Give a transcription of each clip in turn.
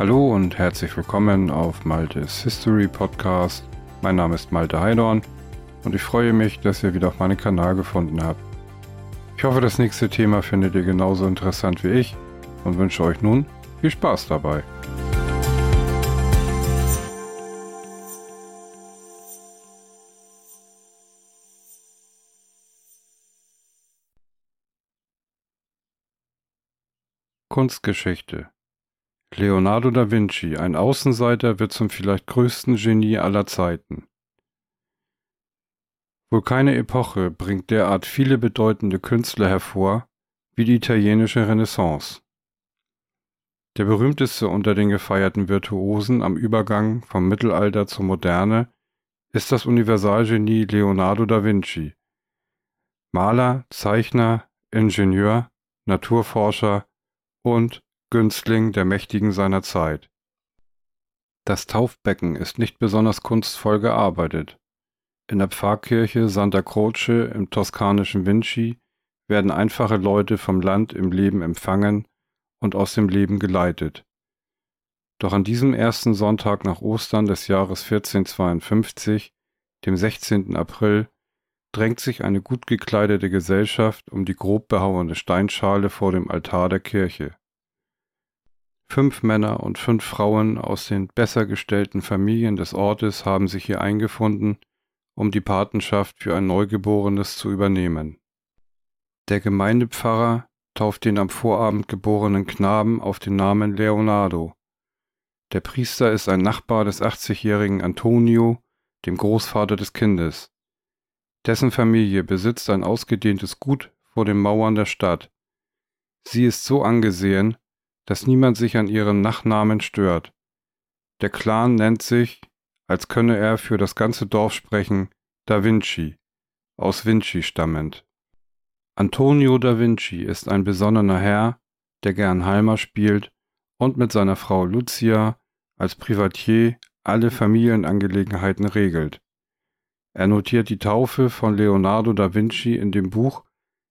Hallo und herzlich willkommen auf Maltes History Podcast. Mein Name ist Malte Heidorn und ich freue mich, dass ihr wieder auf meinen Kanal gefunden habt. Ich hoffe, das nächste Thema findet ihr genauso interessant wie ich und wünsche euch nun viel Spaß dabei. Kunstgeschichte Leonardo da Vinci, ein Außenseiter, wird zum vielleicht größten Genie aller Zeiten. Wohl keine Epoche bringt derart viele bedeutende Künstler hervor wie die italienische Renaissance. Der berühmteste unter den gefeierten Virtuosen am Übergang vom Mittelalter zur Moderne ist das Universalgenie Leonardo da Vinci. Maler, Zeichner, Ingenieur, Naturforscher und Günstling der Mächtigen seiner Zeit. Das Taufbecken ist nicht besonders kunstvoll gearbeitet. In der Pfarrkirche Santa Croce im toskanischen Vinci werden einfache Leute vom Land im Leben empfangen und aus dem Leben geleitet. Doch an diesem ersten Sonntag nach Ostern des Jahres 1452, dem 16. April, drängt sich eine gut gekleidete Gesellschaft um die grob behauene Steinschale vor dem Altar der Kirche. Fünf Männer und fünf Frauen aus den besser gestellten Familien des Ortes haben sich hier eingefunden, um die Patenschaft für ein Neugeborenes zu übernehmen. Der Gemeindepfarrer tauft den am Vorabend geborenen Knaben auf den Namen Leonardo. Der Priester ist ein Nachbar des 80-jährigen Antonio, dem Großvater des Kindes. Dessen Familie besitzt ein ausgedehntes Gut vor den Mauern der Stadt. Sie ist so angesehen, dass niemand sich an ihren Nachnamen stört. Der Clan nennt sich, als könne er für das ganze Dorf sprechen, Da Vinci, aus Vinci stammend. Antonio da Vinci ist ein besonnener Herr, der gern Halmer spielt und mit seiner Frau Lucia als Privatier alle Familienangelegenheiten regelt. Er notiert die Taufe von Leonardo da Vinci in dem Buch,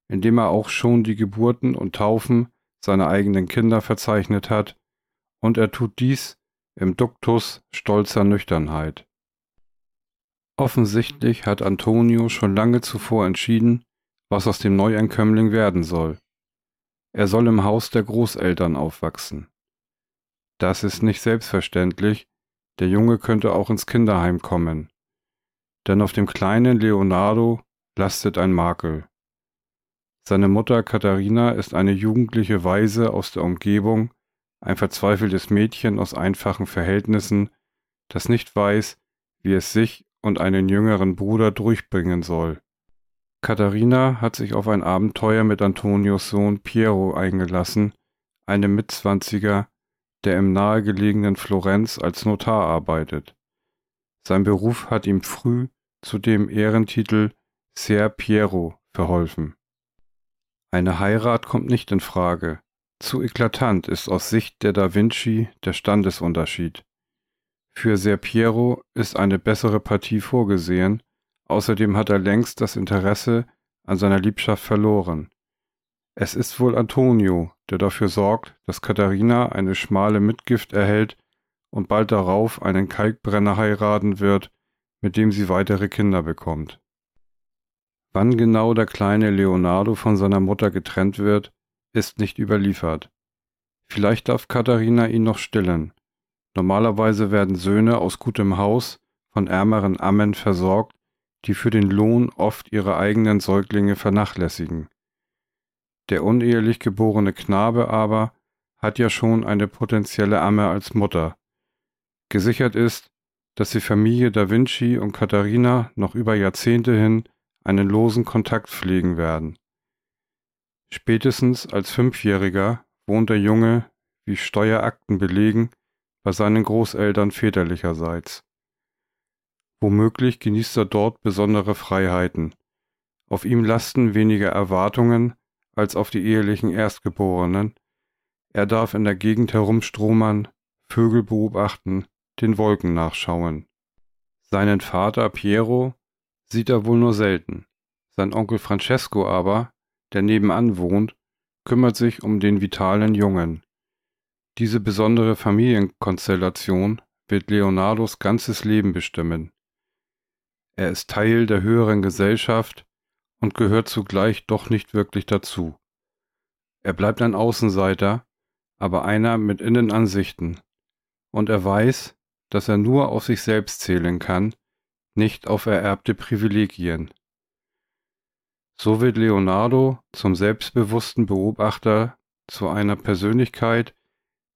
in dem er auch schon die Geburten und Taufen seine eigenen Kinder verzeichnet hat, und er tut dies im Duktus stolzer Nüchternheit. Offensichtlich hat Antonio schon lange zuvor entschieden, was aus dem Neuankömmling werden soll. Er soll im Haus der Großeltern aufwachsen. Das ist nicht selbstverständlich, der Junge könnte auch ins Kinderheim kommen. Denn auf dem kleinen Leonardo lastet ein Makel. Seine Mutter Katharina ist eine jugendliche Waise aus der Umgebung, ein verzweifeltes Mädchen aus einfachen Verhältnissen, das nicht weiß, wie es sich und einen jüngeren Bruder durchbringen soll. Katharina hat sich auf ein Abenteuer mit Antonios Sohn Piero eingelassen, einem Mitzwanziger, der im nahegelegenen Florenz als Notar arbeitet. Sein Beruf hat ihm früh zu dem Ehrentitel Ser Piero verholfen. Eine Heirat kommt nicht in Frage. Zu eklatant ist aus Sicht der Da Vinci der Standesunterschied. Für Ser Piero ist eine bessere Partie vorgesehen, außerdem hat er längst das Interesse an seiner Liebschaft verloren. Es ist wohl Antonio, der dafür sorgt, dass Katharina eine schmale Mitgift erhält und bald darauf einen Kalkbrenner heiraten wird, mit dem sie weitere Kinder bekommt. Wann genau der kleine Leonardo von seiner Mutter getrennt wird, ist nicht überliefert. Vielleicht darf Katharina ihn noch stillen. Normalerweise werden Söhne aus gutem Haus von ärmeren Ammen versorgt, die für den Lohn oft ihre eigenen Säuglinge vernachlässigen. Der unehelich geborene Knabe aber hat ja schon eine potenzielle Amme als Mutter. Gesichert ist, dass die Familie Da Vinci und Katharina noch über Jahrzehnte hin einen losen Kontakt pflegen werden. Spätestens als Fünfjähriger wohnt der Junge, wie Steuerakten belegen, bei seinen Großeltern väterlicherseits. Womöglich genießt er dort besondere Freiheiten. Auf ihm lasten weniger Erwartungen als auf die ehelichen Erstgeborenen. Er darf in der Gegend herumstromern, Vögel beobachten, den Wolken nachschauen. Seinen Vater Piero sieht er wohl nur selten. Sein Onkel Francesco aber, der nebenan wohnt, kümmert sich um den vitalen Jungen. Diese besondere Familienkonstellation wird Leonardos ganzes Leben bestimmen. Er ist Teil der höheren Gesellschaft und gehört zugleich doch nicht wirklich dazu. Er bleibt ein Außenseiter, aber einer mit Innenansichten, und er weiß, dass er nur auf sich selbst zählen kann, nicht auf ererbte Privilegien. So wird Leonardo zum selbstbewussten Beobachter zu einer Persönlichkeit,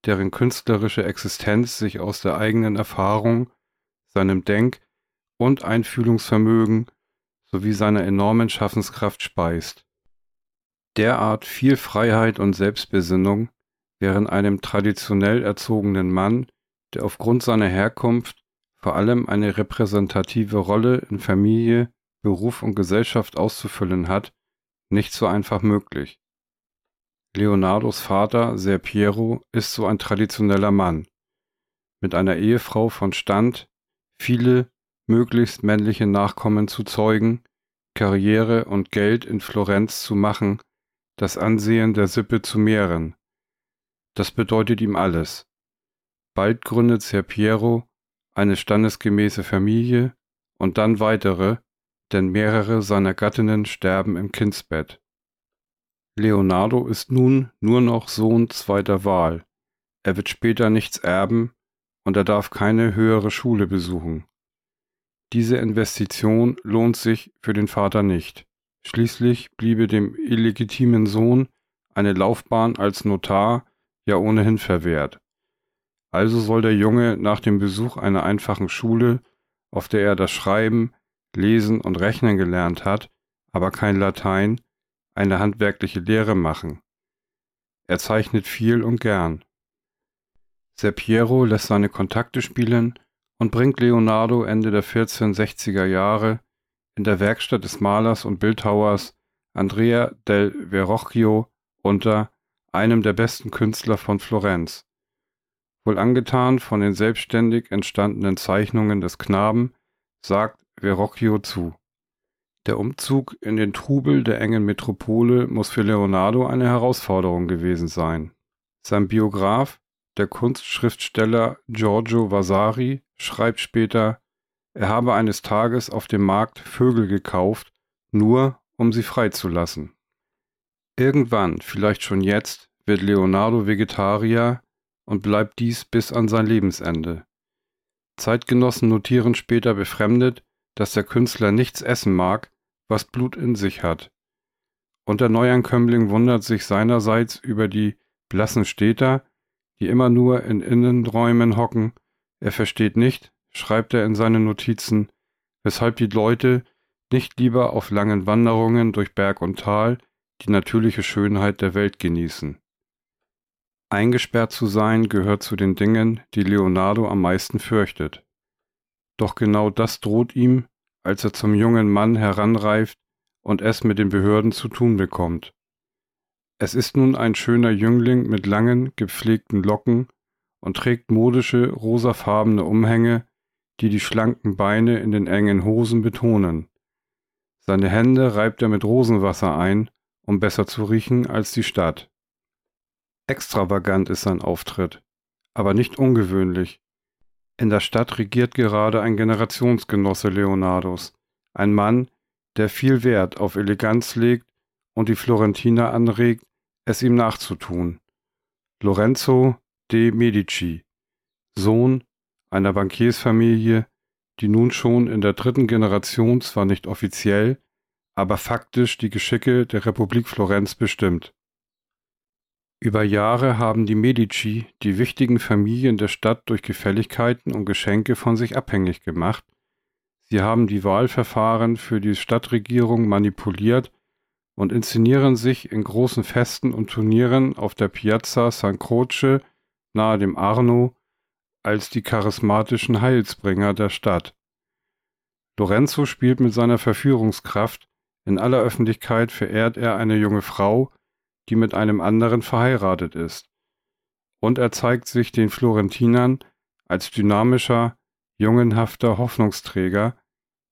deren künstlerische Existenz sich aus der eigenen Erfahrung, seinem Denk- und Einfühlungsvermögen sowie seiner enormen Schaffenskraft speist. Derart viel Freiheit und Selbstbesinnung wären einem traditionell erzogenen Mann, der aufgrund seiner Herkunft vor allem eine repräsentative Rolle in Familie, Beruf und Gesellschaft auszufüllen hat, nicht so einfach möglich. Leonardos Vater, Ser Piero, ist so ein traditioneller Mann. Mit einer Ehefrau von Stand, viele, möglichst männliche Nachkommen zu zeugen, Karriere und Geld in Florenz zu machen, das Ansehen der Sippe zu mehren. Das bedeutet ihm alles. Bald gründet Ser Piero eine standesgemäße Familie und dann weitere, denn mehrere seiner Gattinnen sterben im Kindsbett. Leonardo ist nun nur noch Sohn zweiter Wahl. Er wird später nichts erben und er darf keine höhere Schule besuchen. Diese Investition lohnt sich für den Vater nicht. Schließlich bliebe dem illegitimen Sohn eine Laufbahn als Notar ja ohnehin verwehrt. Also soll der Junge nach dem Besuch einer einfachen Schule, auf der er das Schreiben, Lesen und Rechnen gelernt hat, aber kein Latein, eine handwerkliche Lehre machen. Er zeichnet viel und gern. Ser Piero lässt seine Kontakte spielen und bringt Leonardo Ende der 1460er Jahre in der Werkstatt des Malers und Bildhauers Andrea del Verrocchio unter, einem der besten Künstler von Florenz. Wohl angetan von den selbstständig entstandenen Zeichnungen des Knaben, sagt Verrocchio zu. Der Umzug in den Trubel der engen Metropole muss für Leonardo eine Herausforderung gewesen sein. Sein Biograf, der Kunstschriftsteller Giorgio Vasari, schreibt später, er habe eines Tages auf dem Markt Vögel gekauft, nur um sie freizulassen. Irgendwann, vielleicht schon jetzt, wird Leonardo Vegetarier und bleibt dies bis an sein Lebensende. Zeitgenossen notieren später befremdet, dass der Künstler nichts essen mag, was Blut in sich hat. Und der Neuankömmling wundert sich seinerseits über die blassen Städter, die immer nur in Innenräumen hocken. Er versteht nicht, schreibt er in seinen Notizen, weshalb die Leute nicht lieber auf langen Wanderungen durch Berg und Tal die natürliche Schönheit der Welt genießen. Eingesperrt zu sein gehört zu den Dingen, die Leonardo am meisten fürchtet. Doch genau das droht ihm, als er zum jungen Mann heranreift und es mit den Behörden zu tun bekommt. Es ist nun ein schöner Jüngling mit langen, gepflegten Locken und trägt modische, rosafarbene Umhänge, die die schlanken Beine in den engen Hosen betonen. Seine Hände reibt er mit Rosenwasser ein, um besser zu riechen als die Stadt. Extravagant ist sein Auftritt, aber nicht ungewöhnlich. In der Stadt regiert gerade ein Generationsgenosse Leonardos, ein Mann, der viel Wert auf Eleganz legt und die Florentiner anregt, es ihm nachzutun. Lorenzo de Medici, Sohn einer Bankiersfamilie, die nun schon in der dritten Generation zwar nicht offiziell, aber faktisch die Geschicke der Republik Florenz bestimmt. Über Jahre haben die Medici die wichtigen Familien der Stadt durch Gefälligkeiten und Geschenke von sich abhängig gemacht. Sie haben die Wahlverfahren für die Stadtregierung manipuliert und inszenieren sich in großen Festen und Turnieren auf der Piazza San Croce nahe dem Arno als die charismatischen Heilsbringer der Stadt. Lorenzo spielt mit seiner Verführungskraft, in aller Öffentlichkeit verehrt er eine junge Frau, die mit einem anderen verheiratet ist. Und er zeigt sich den Florentinern als dynamischer, jungenhafter Hoffnungsträger,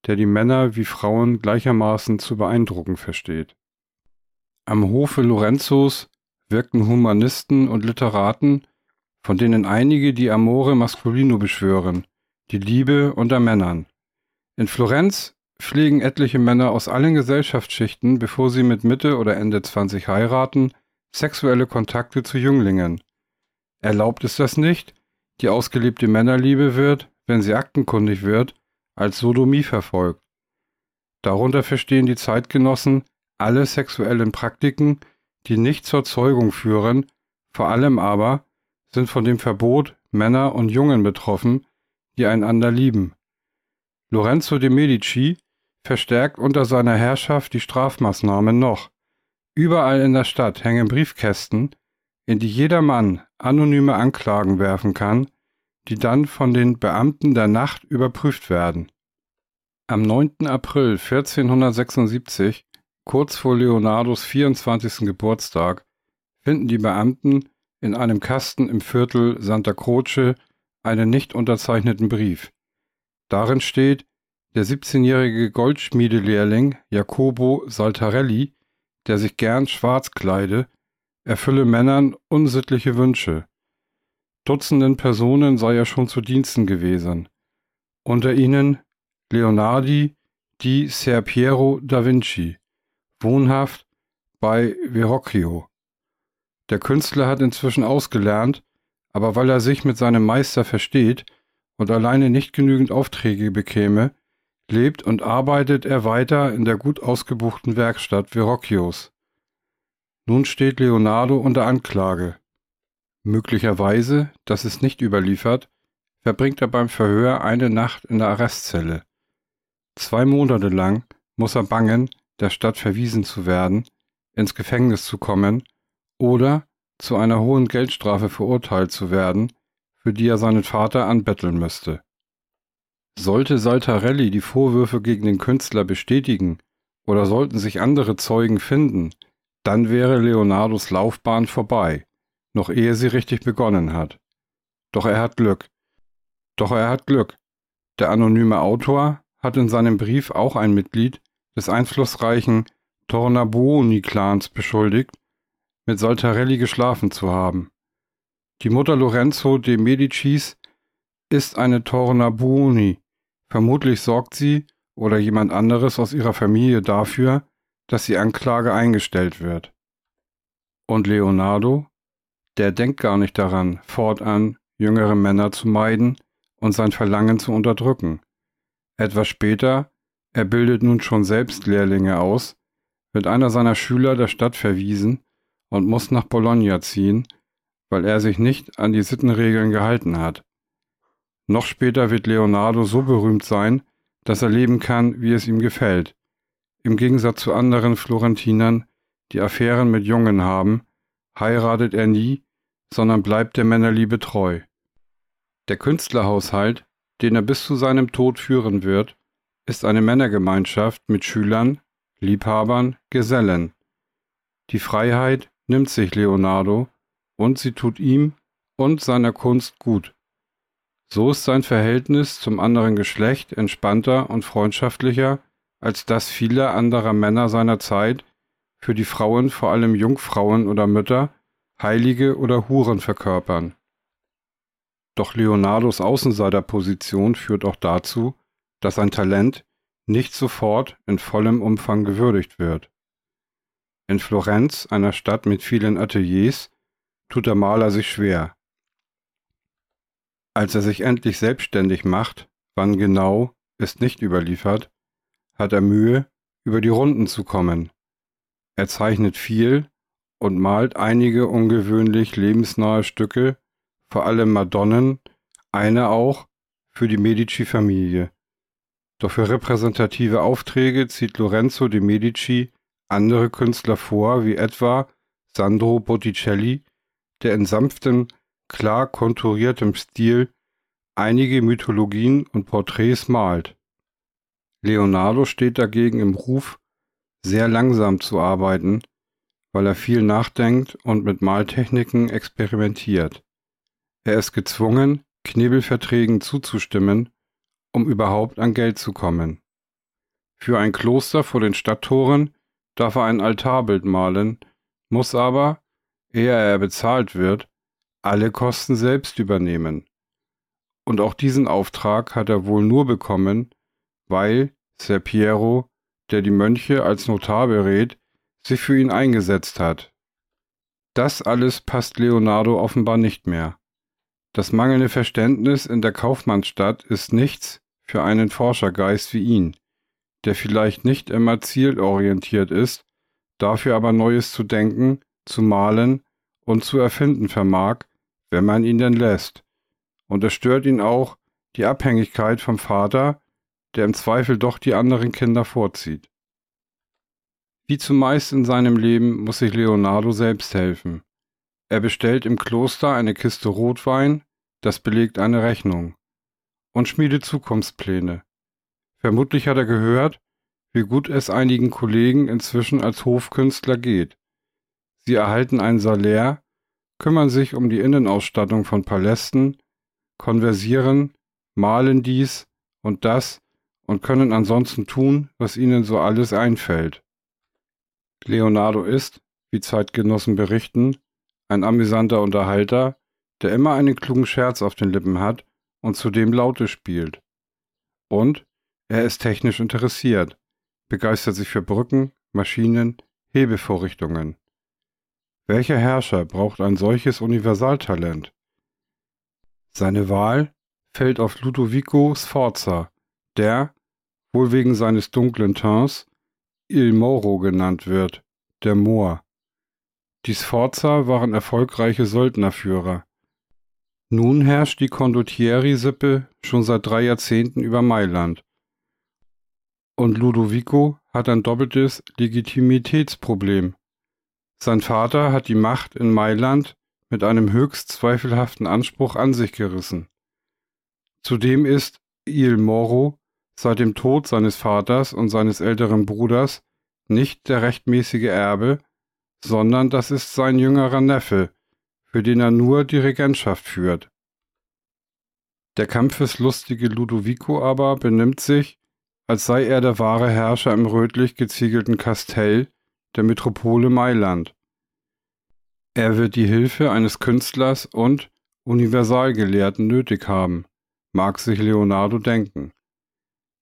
der die Männer wie Frauen gleichermaßen zu beeindrucken versteht. Am Hofe Lorenzos wirkten Humanisten und Literaten, von denen einige die Amore Masculino beschwören, die Liebe unter Männern. In Florenz pflegen etliche Männer aus allen Gesellschaftsschichten, bevor sie mit Mitte oder Ende 20 heiraten, sexuelle Kontakte zu Jünglingen. Erlaubt ist das nicht, die ausgelebte Männerliebe wird, wenn sie aktenkundig wird, als Sodomie verfolgt. Darunter verstehen die Zeitgenossen alle sexuellen Praktiken, die nicht zur Zeugung führen, vor allem aber sind von dem Verbot Männer und Jungen betroffen, die einander lieben. Lorenzo de Medici verstärkt unter seiner Herrschaft die Strafmaßnahmen noch. Überall in der Stadt hängen Briefkästen, in die jeder Mann anonyme Anklagen werfen kann, die dann von den Beamten der Nacht überprüft werden. Am 9. April 1476, kurz vor Leonardos 24. Geburtstag, finden die Beamten in einem Kasten im Viertel Santa Croce einen nicht unterzeichneten Brief. Darin steht, der 17-jährige Goldschmiedelehrling Jacobo Saltarelli, der sich gern schwarz kleide, erfülle Männern unsittliche Wünsche. Dutzenden Personen sei er schon zu Diensten gewesen. Unter ihnen Leonardi di Ser Piero da Vinci, wohnhaft bei Verrocchio. Der Künstler hat inzwischen ausgelernt, aber weil er sich mit seinem Meister versteht und alleine nicht genügend Aufträge bekäme, lebt und arbeitet er weiter in der gut ausgebuchten Werkstatt Verrocchios. Nun steht Leonardo unter Anklage. Möglicherweise, das ist nicht überliefert, verbringt er beim Verhör eine Nacht in der Arrestzelle. Zwei Monate lang muss er bangen, der Stadt verwiesen zu werden, ins Gefängnis zu kommen oder zu einer hohen Geldstrafe verurteilt zu werden, für die er seinen Vater anbetteln müsste. Sollte Saltarelli die Vorwürfe gegen den Künstler bestätigen oder sollten sich andere Zeugen finden, dann wäre Leonardos Laufbahn vorbei, noch ehe sie richtig begonnen hat. Doch er hat Glück. Doch er hat Glück. Der anonyme Autor hat in seinem Brief auch ein Mitglied des einflussreichen Tornabuoni-Clans beschuldigt, mit Saltarelli geschlafen zu haben. Die Mutter Lorenzo de Medicis ist eine Tornabuoni. Vermutlich sorgt sie oder jemand anderes aus ihrer Familie dafür, dass die Anklage eingestellt wird. Und Leonardo? Der denkt gar nicht daran, fortan jüngere Männer zu meiden und sein Verlangen zu unterdrücken. Etwas später, er bildet nun schon selbst Lehrlinge aus, wird einer seiner Schüler der Stadt verwiesen und muss nach Bologna ziehen, weil er sich nicht an die Sittenregeln gehalten hat. Noch später wird Leonardo so berühmt sein, dass er leben kann, wie es ihm gefällt. Im Gegensatz zu anderen Florentinern, die Affären mit Jungen haben, heiratet er nie, sondern bleibt der Männerliebe treu. Der Künstlerhaushalt, den er bis zu seinem Tod führen wird, ist eine Männergemeinschaft mit Schülern, Liebhabern, Gesellen. Die Freiheit, nimmt sich Leonardo und sie tut ihm und seiner Kunst gut. So ist sein Verhältnis zum anderen Geschlecht entspannter und freundschaftlicher als das vieler anderer Männer seiner Zeit, für die Frauen vor allem Jungfrauen oder Mütter, Heilige oder Huren verkörpern. Doch Leonardos Außenseiterposition führt auch dazu, dass sein Talent nicht sofort in vollem Umfang gewürdigt wird. In Florenz, einer Stadt mit vielen Ateliers, tut der Maler sich schwer. Als er sich endlich selbstständig macht, wann genau, ist nicht überliefert, hat er Mühe, über die Runden zu kommen. Er zeichnet viel und malt einige ungewöhnlich lebensnahe Stücke, vor allem Madonnen, eine auch für die Medici-Familie. Doch für repräsentative Aufträge zieht Lorenzo de Medici andere Künstler vor, wie etwa Sandro Botticelli, der in sanftem, klar konturiertem Stil einige Mythologien und Porträts malt. Leonardo steht dagegen im Ruf, sehr langsam zu arbeiten, weil er viel nachdenkt und mit Maltechniken experimentiert. Er ist gezwungen, Knebelverträgen zuzustimmen, um überhaupt an Geld zu kommen. Für ein Kloster vor den Stadttoren darf er ein Altarbild malen, muss aber, ehe er bezahlt wird, alle Kosten selbst übernehmen. Und auch diesen Auftrag hat er wohl nur bekommen, weil Ser Piero, der die Mönche als Notar berät, sich für ihn eingesetzt hat. Das alles passt Leonardo offenbar nicht mehr. Das mangelnde Verständnis in der Kaufmannsstadt ist nichts für einen Forschergeist wie ihn, der vielleicht nicht immer zielorientiert ist, dafür aber Neues zu denken, zu malen und zu erfinden vermag, wenn man ihn denn lässt. Und es stört ihn auch die Abhängigkeit vom Vater, der im Zweifel doch die anderen Kinder vorzieht. Wie zumeist in seinem Leben muss sich Leonardo selbst helfen. Er bestellt im Kloster eine Kiste Rotwein, das belegt eine Rechnung, und schmiedet Zukunftspläne. Vermutlich hat er gehört, wie gut es einigen Kollegen inzwischen als Hofkünstler geht. Sie erhalten ein Salär, kümmern sich um die Innenausstattung von Palästen, konversieren, malen dies und das und können ansonsten tun, was ihnen so alles einfällt. Leonardo ist, wie Zeitgenossen berichten, ein amüsanter Unterhalter, der immer einen klugen Scherz auf den Lippen hat und zudem Laute spielt. Und er ist technisch interessiert, begeistert sich für Brücken, Maschinen, Hebevorrichtungen. Welcher Herrscher braucht ein solches Universaltalent? Seine Wahl fällt auf Ludovico Sforza, der, wohl wegen seines dunklen Tints, Il Moro genannt wird, der Moor. Die Sforza waren erfolgreiche Söldnerführer. Nun herrscht die Condottieri-Sippe schon seit drei Jahrzehnten über Mailand. Und Ludovico hat ein doppeltes Legitimitätsproblem. Sein Vater hat die Macht in Mailand mit einem höchst zweifelhaften Anspruch an sich gerissen. Zudem ist Il Moro seit dem Tod seines Vaters und seines älteren Bruders nicht der rechtmäßige Erbe, sondern das ist sein jüngerer Neffe, für den er nur die Regentschaft führt. Der kampfeslustige Ludovico aber benimmt sich, als sei er der wahre Herrscher im rötlich geziegelten Kastell der Metropole Mailand. Er wird die Hilfe eines Künstlers und Universalgelehrten nötig haben, mag sich Leonardo denken.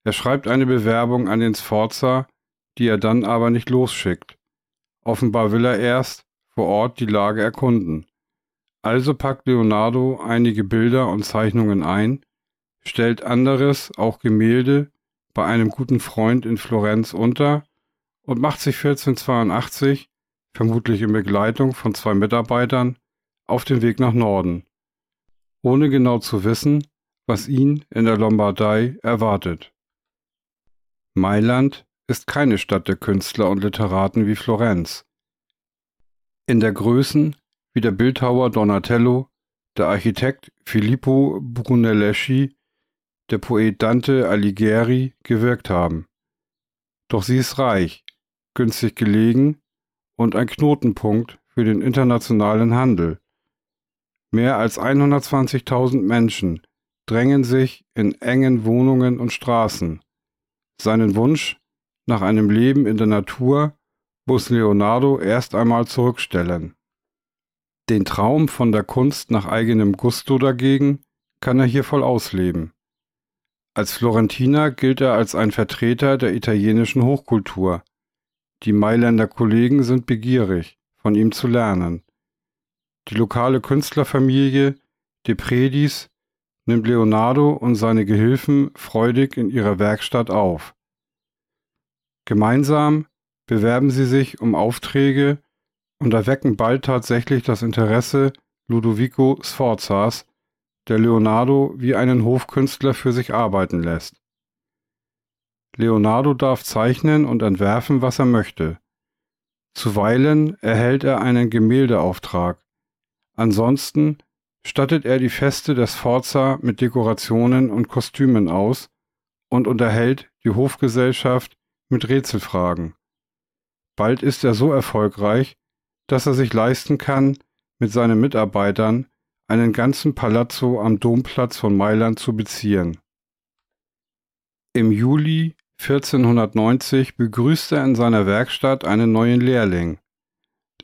Er schreibt eine Bewerbung an den Sforza, die er dann aber nicht losschickt. Offenbar will er erst vor Ort die Lage erkunden. Also packt Leonardo einige Bilder und Zeichnungen ein, stellt anderes, auch Gemälde, bei einem guten Freund in Florenz unter und macht sich 1482, vermutlich in Begleitung von zwei Mitarbeitern, auf den Weg nach Norden, ohne genau zu wissen, was ihn in der Lombardei erwartet. Mailand ist keine Stadt der Künstler und Literaten wie Florenz. In der Größen wie der Bildhauer Donatello, der Architekt Filippo Brunelleschi, der Poet Dante Alighieri gewirkt haben. Doch sie ist reich, günstig gelegen und ein Knotenpunkt für den internationalen Handel. Mehr als 120.000 Menschen drängen sich in engen Wohnungen und Straßen. Seinen Wunsch nach einem Leben in der Natur muss Leonardo erst einmal zurückstellen. Den Traum von der Kunst nach eigenem Gusto dagegen kann er hier voll ausleben. Als Florentiner gilt er als ein Vertreter der italienischen Hochkultur. Die Mailänder Kollegen sind begierig, von ihm zu lernen. Die lokale Künstlerfamilie De Predis nimmt Leonardo und seine Gehilfen freudig in ihrer Werkstatt auf. Gemeinsam bewerben sie sich um Aufträge und erwecken bald tatsächlich das Interesse Ludovico Sforzas, der Leonardo wie einen Hofkünstler für sich arbeiten lässt. Leonardo darf zeichnen und entwerfen, was er möchte. Zuweilen erhält er einen Gemäldeauftrag. Ansonsten stattet er die Feste des Sforza mit Dekorationen und Kostümen aus und unterhält die Hofgesellschaft mit Rätselfragen. Bald ist er so erfolgreich, dass er sich leisten kann, mit seinen Mitarbeitern einen ganzen Palazzo am Domplatz von Mailand zu beziehen. Im Juli 1490 begrüßt er in seiner Werkstatt einen neuen Lehrling,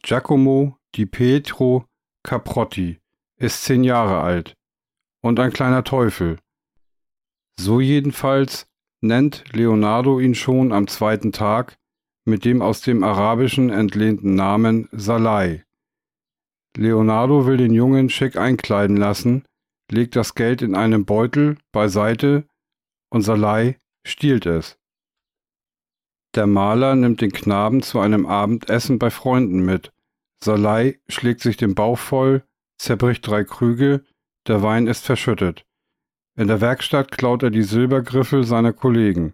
Giacomo di Pietro Caprotti, ist zehn Jahre alt und ein kleiner Teufel. So jedenfalls nennt Leonardo ihn schon am zweiten Tag mit dem aus dem Arabischen entlehnten Namen Salai. Leonardo will den Jungen schick einkleiden lassen, legt das Geld in einem Beutel beiseite und Salai stiehlt es. Der Maler nimmt den Knaben zu einem Abendessen bei Freunden mit. Salai schlägt sich den Bauch voll, zerbricht drei Krüge, der Wein ist verschüttet. In der Werkstatt klaut er die Silbergriffel seiner Kollegen.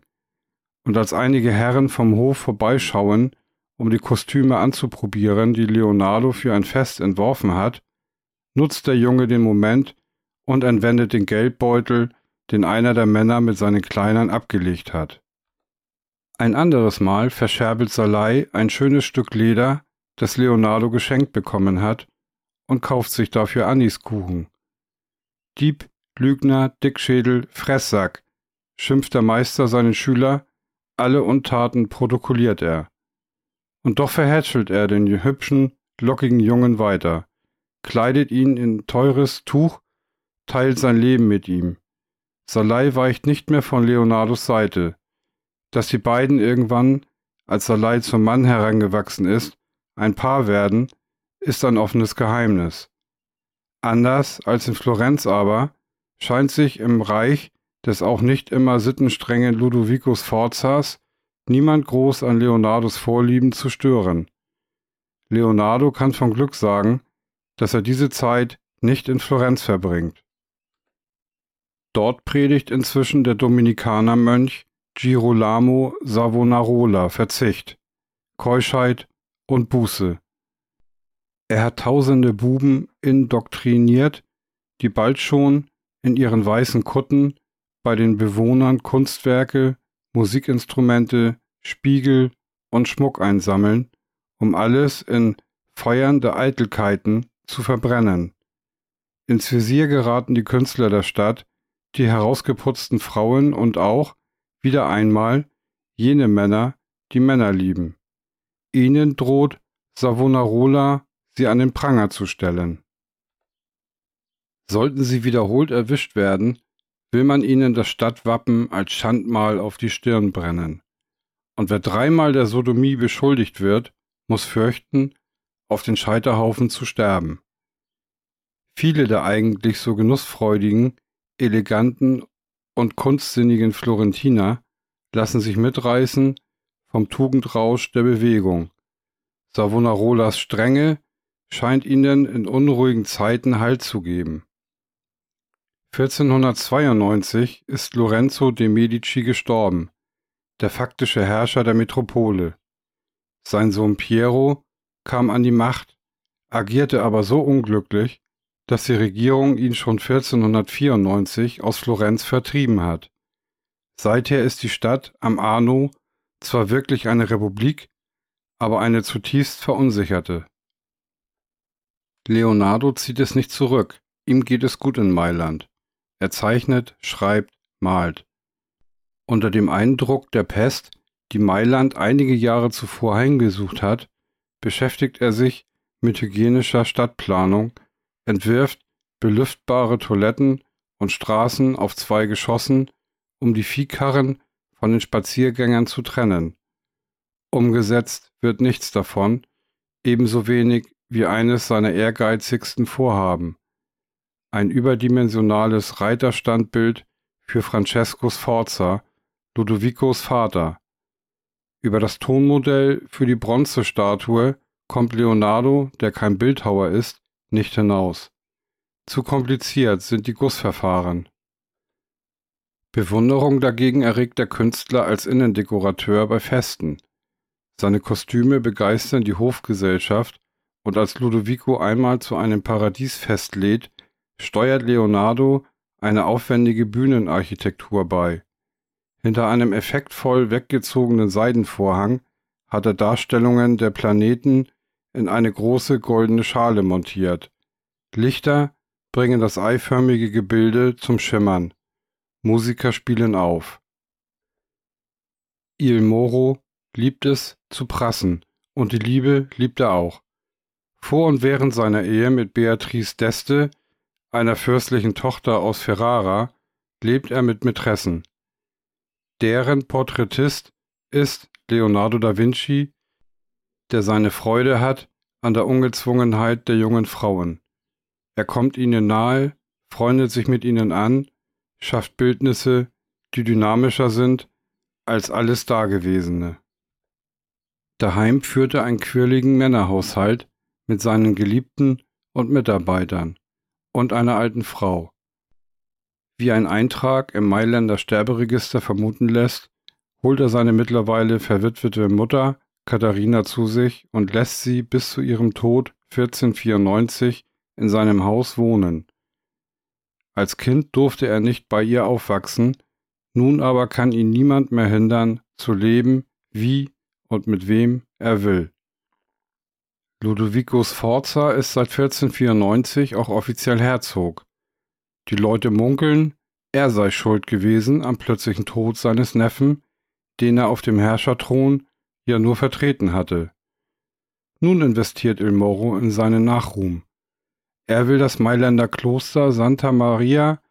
Und als einige Herren vom Hof vorbeischauen, um die Kostüme anzuprobieren, die Leonardo für ein Fest entworfen hat, nutzt der Junge den Moment und entwendet den Geldbeutel, den einer der Männer mit seinen Kleinern abgelegt hat. Ein anderes Mal verscherbelt Salai ein schönes Stück Leder, das Leonardo geschenkt bekommen hat, und kauft sich dafür Aniskuchen. Dieb, Lügner, Dickschädel, Fresssack, schimpft der Meister seinen Schüler, alle Untaten protokolliert er. Und doch verhätschelt er den hübschen, lockigen Jungen weiter, kleidet ihn in teures Tuch, teilt sein Leben mit ihm. Salai weicht nicht mehr von Leonardos Seite. Dass die beiden irgendwann, als Salai zum Mann herangewachsen ist, ein Paar werden, ist ein offenes Geheimnis. Anders als in Florenz aber scheint sich im Reich des auch nicht immer sittenstrengen Ludovicus Forzas niemand groß an Leonardos Vorlieben zu stören. Leonardo kann von Glück sagen, dass er diese Zeit nicht in Florenz verbringt. Dort predigt inzwischen der Dominikanermönch Girolamo Savonarola Verzicht, Keuschheit und Buße. Er hat tausende Buben indoktriniert, die bald schon in ihren weißen Kutten bei den Bewohnern Kunstwerke, Musikinstrumente, Spiegel und Schmuck einsammeln, um alles in Feuern der Eitelkeiten zu verbrennen. Ins Visier geraten die Künstler der Stadt, die herausgeputzten Frauen und auch, wieder einmal, jene Männer, die Männer lieben. Ihnen droht Savonarola sie an den Pranger zu stellen. Sollten sie wiederholt erwischt werden, will man ihnen das Stadtwappen als Schandmal auf die Stirn brennen. Und wer dreimal der Sodomie beschuldigt wird, muss fürchten, auf den Scheiterhaufen zu sterben. Viele der eigentlich so genussfreudigen, eleganten und kunstsinnigen Florentiner lassen sich mitreißen vom Tugendrausch der Bewegung. Savonarolas Strenge scheint ihnen in unruhigen Zeiten Halt zu geben. 1492 ist Lorenzo de' Medici gestorben, der faktische Herrscher der Metropole. Sein Sohn Piero kam an die Macht, agierte aber so unglücklich, dass die Regierung ihn schon 1494 aus Florenz vertrieben hat. Seither ist die Stadt am Arno zwar wirklich eine Republik, aber eine zutiefst verunsicherte. Leonardo zieht es nicht zurück, ihm geht es gut in Mailand. Er zeichnet, schreibt, malt. Unter dem Eindruck der Pest, die Mailand einige Jahre zuvor heimgesucht hat, beschäftigt er sich mit hygienischer Stadtplanung, entwirft belüftbare Toiletten und Straßen auf zwei Geschossen, um die Viehkarren von den Spaziergängern zu trennen. Umgesetzt wird nichts davon, ebenso wenig wie eines seiner ehrgeizigsten Vorhaben ein überdimensionales Reiterstandbild für Francesco Sforza, Ludovicos Vater. Über das Tonmodell für die Bronzestatue kommt Leonardo, der kein Bildhauer ist, nicht hinaus. Zu kompliziert sind die Gussverfahren. Bewunderung dagegen erregt der Künstler als Innendekorateur bei Festen. Seine Kostüme begeistern die Hofgesellschaft und als Ludovico einmal zu einem Paradiesfest lädt, steuert Leonardo eine aufwendige Bühnenarchitektur bei. Hinter einem effektvoll weggezogenen Seidenvorhang hat er Darstellungen der Planeten in eine große goldene Schale montiert. Lichter bringen das eiförmige Gebilde zum Schimmern. Musiker spielen auf. Il Moro liebt es zu prassen und die Liebe liebt er auch. Vor und während seiner Ehe mit Beatrice d'Este einer fürstlichen Tochter aus Ferrara, lebt er mit Mätressen. Deren Porträtist ist Leonardo da Vinci, der seine Freude hat an der Ungezwungenheit der jungen Frauen. Er kommt ihnen nahe, freundet sich mit ihnen an, schafft Bildnisse, die dynamischer sind als alles Dagewesene. Daheim führt er einen quirligen Männerhaushalt mit seinen Geliebten und Mitarbeitern und einer alten Frau. Wie ein Eintrag im Mailänder Sterberegister vermuten lässt, holt er seine mittlerweile verwitwete Mutter Katharina zu sich und lässt sie bis zu ihrem Tod 1494 in seinem Haus wohnen. Als Kind durfte er nicht bei ihr aufwachsen, nun aber kann ihn niemand mehr hindern, zu leben, wie und mit wem er will. Ludovico Sforza ist seit 1494 auch offiziell Herzog. Die Leute munkeln, er sei schuld gewesen am plötzlichen Tod seines Neffen, den er auf dem Herrscherthron ja nur vertreten hatte. Nun investiert Il Moro in seinen Nachruhm. Er will das Mailänder Kloster Santa Maria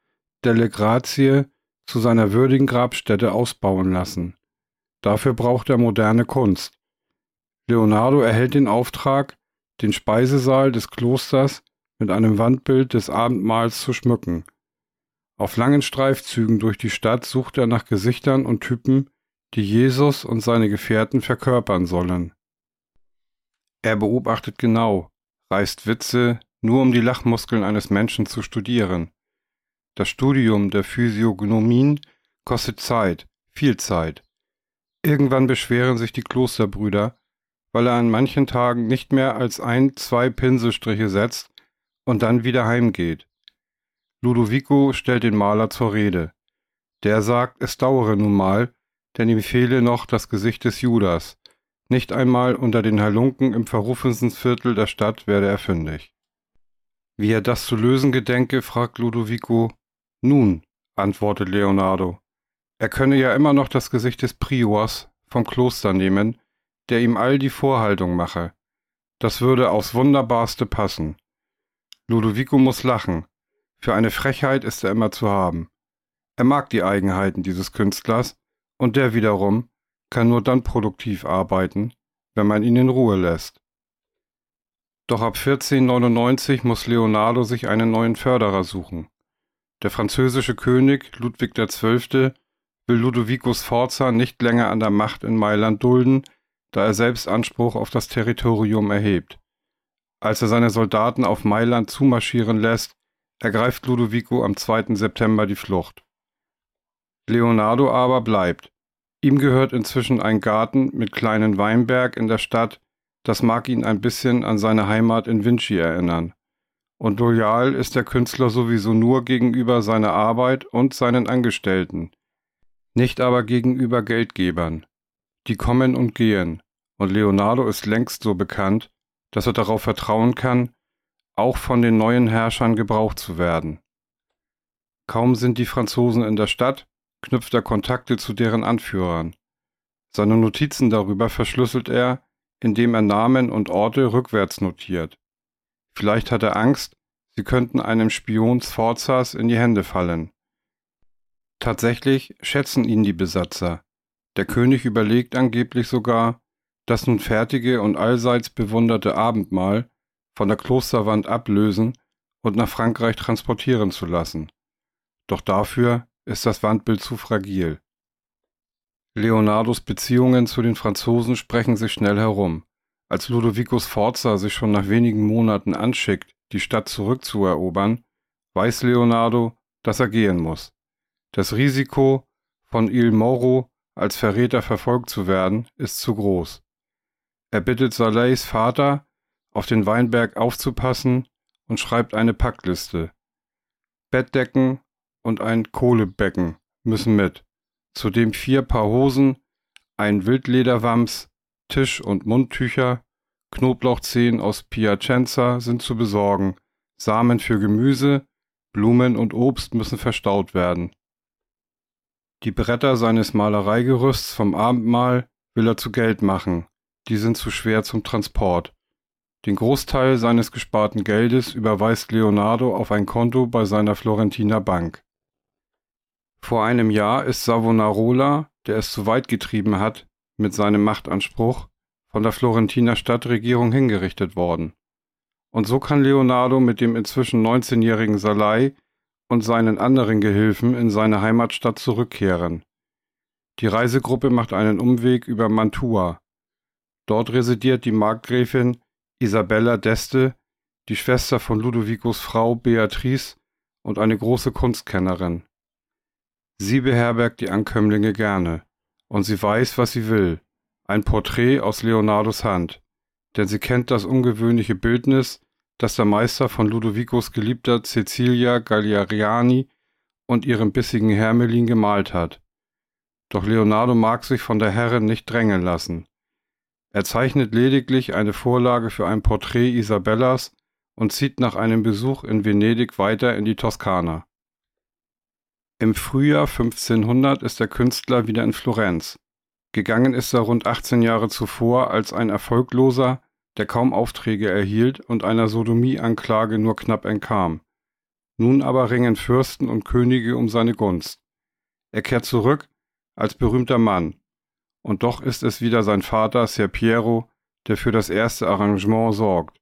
delle Grazie zu seiner würdigen Grabstätte ausbauen lassen. Dafür braucht er moderne Kunst. Leonardo erhält den Auftrag, den Speisesaal des Klosters mit einem Wandbild des Abendmahls zu schmücken. Auf langen Streifzügen durch die Stadt sucht er nach Gesichtern und Typen, die Jesus und seine Gefährten verkörpern sollen. Er beobachtet genau, reißt Witze, nur um die Lachmuskeln eines Menschen zu studieren. Das Studium der Physiognomien kostet Zeit, viel Zeit. Irgendwann beschweren sich die Klosterbrüder, weil er an manchen Tagen nicht mehr als ein, zwei Pinselstriche setzt und dann wieder heimgeht. Ludovico stellt den Maler zur Rede. Der sagt, es dauere nun mal, denn ihm fehle noch das Gesicht des Judas. Nicht einmal unter den Halunken im verrufensten Viertel der Stadt werde er fündig. Wie er das zu lösen gedenke, fragt Ludovico. Nun, antwortet Leonardo, er könne ja immer noch das Gesicht des Priors vom Kloster nehmen, der ihm all die Vorhaltung mache. Das würde aufs Wunderbarste passen. Ludovico muss lachen. Für eine Frechheit ist er immer zu haben. Er mag die Eigenheiten dieses Künstlers, und der wiederum kann nur dann produktiv arbeiten, wenn man ihn in Ruhe lässt. Doch ab 1499 muss Leonardo sich einen neuen Förderer suchen. Der französische König Ludwig XII will Ludovico Sforza nicht länger an der Macht in Mailand dulden, da er selbst Anspruch auf das Territorium erhebt. Als er seine Soldaten auf Mailand zumarschieren lässt, ergreift Ludovico am 2. September die Flucht. Leonardo aber bleibt. Ihm gehört inzwischen ein Garten mit kleinen Weinberg in der Stadt, das mag ihn ein bisschen an seine Heimat in Vinci erinnern. Und loyal ist der Künstler sowieso nur gegenüber seiner Arbeit und seinen Angestellten, nicht aber gegenüber Geldgebern. Die kommen und gehen, und Leonardo ist längst so bekannt, dass er darauf vertrauen kann, auch von den neuen Herrschern gebraucht zu werden. Kaum sind die Franzosen in der Stadt, knüpft er Kontakte zu deren Anführern. Seine Notizen darüber verschlüsselt er, indem er Namen und Orte rückwärts notiert. Vielleicht hat er Angst, sie könnten einem Spion Sforzas in die Hände fallen. Tatsächlich schätzen ihn die Besatzer. Der König überlegt angeblich sogar, das nun fertige und allseits bewunderte Abendmahl von der Klosterwand ablösen und nach Frankreich transportieren zu lassen. Doch dafür ist das Wandbild zu fragil. Leonardos Beziehungen zu den Franzosen sprechen sich schnell herum. Als Ludovico Sforza sich schon nach wenigen Monaten anschickt, die Stadt zurückzuerobern, weiß Leonardo, dass er gehen muss. Das Risiko, von Il Moro als Verräter verfolgt zu werden, ist zu groß. Er bittet Saleys Vater, auf den Weinberg aufzupassen und schreibt eine Packliste. Bettdecken und ein Kohlebecken müssen mit, zudem vier Paar Hosen, ein Wildlederwams, Tisch- und Mundtücher, Knoblauchzehen aus Piacenza sind zu besorgen, Samen für Gemüse, Blumen und Obst müssen verstaut werden. Die Bretter seines Malereigerüsts vom Abendmahl will er zu Geld machen, die sind zu schwer zum Transport. Den Großteil seines gesparten Geldes überweist Leonardo auf ein Konto bei seiner Florentiner Bank. Vor einem Jahr ist Savonarola, der es zu weit getrieben hat mit seinem Machtanspruch, von der Florentiner Stadtregierung hingerichtet worden. Und so kann Leonardo mit dem inzwischen 19-jährigen Salai und seinen anderen Gehilfen in seine Heimatstadt zurückkehren. Die Reisegruppe macht einen Umweg über Mantua. Dort residiert die Markgräfin Isabella d'Este, die Schwester von Ludovicos Frau Beatrice und eine große Kunstkennerin. Sie beherbergt die Ankömmlinge gerne, und sie weiß, was sie will, ein Porträt aus Leonardos Hand, denn sie kennt das ungewöhnliche Bildnis, das der Meister von Ludovicos geliebter Cecilia Gagliariani und ihrem bissigen Hermelin gemalt hat. Doch Leonardo mag sich von der Herrin nicht drängen lassen. Er zeichnet lediglich eine Vorlage für ein Porträt Isabellas und zieht nach einem Besuch in Venedig weiter in die Toskana. Im Frühjahr 1500 ist der Künstler wieder in Florenz. Gegangen ist er rund 18 Jahre zuvor als ein Erfolgloser, der kaum Aufträge erhielt und einer Sodomieanklage nur knapp entkam. Nun aber ringen Fürsten und Könige um seine Gunst. Er kehrt zurück als berühmter Mann, und doch ist es wieder sein Vater Ser Piero, der für das erste Arrangement sorgt.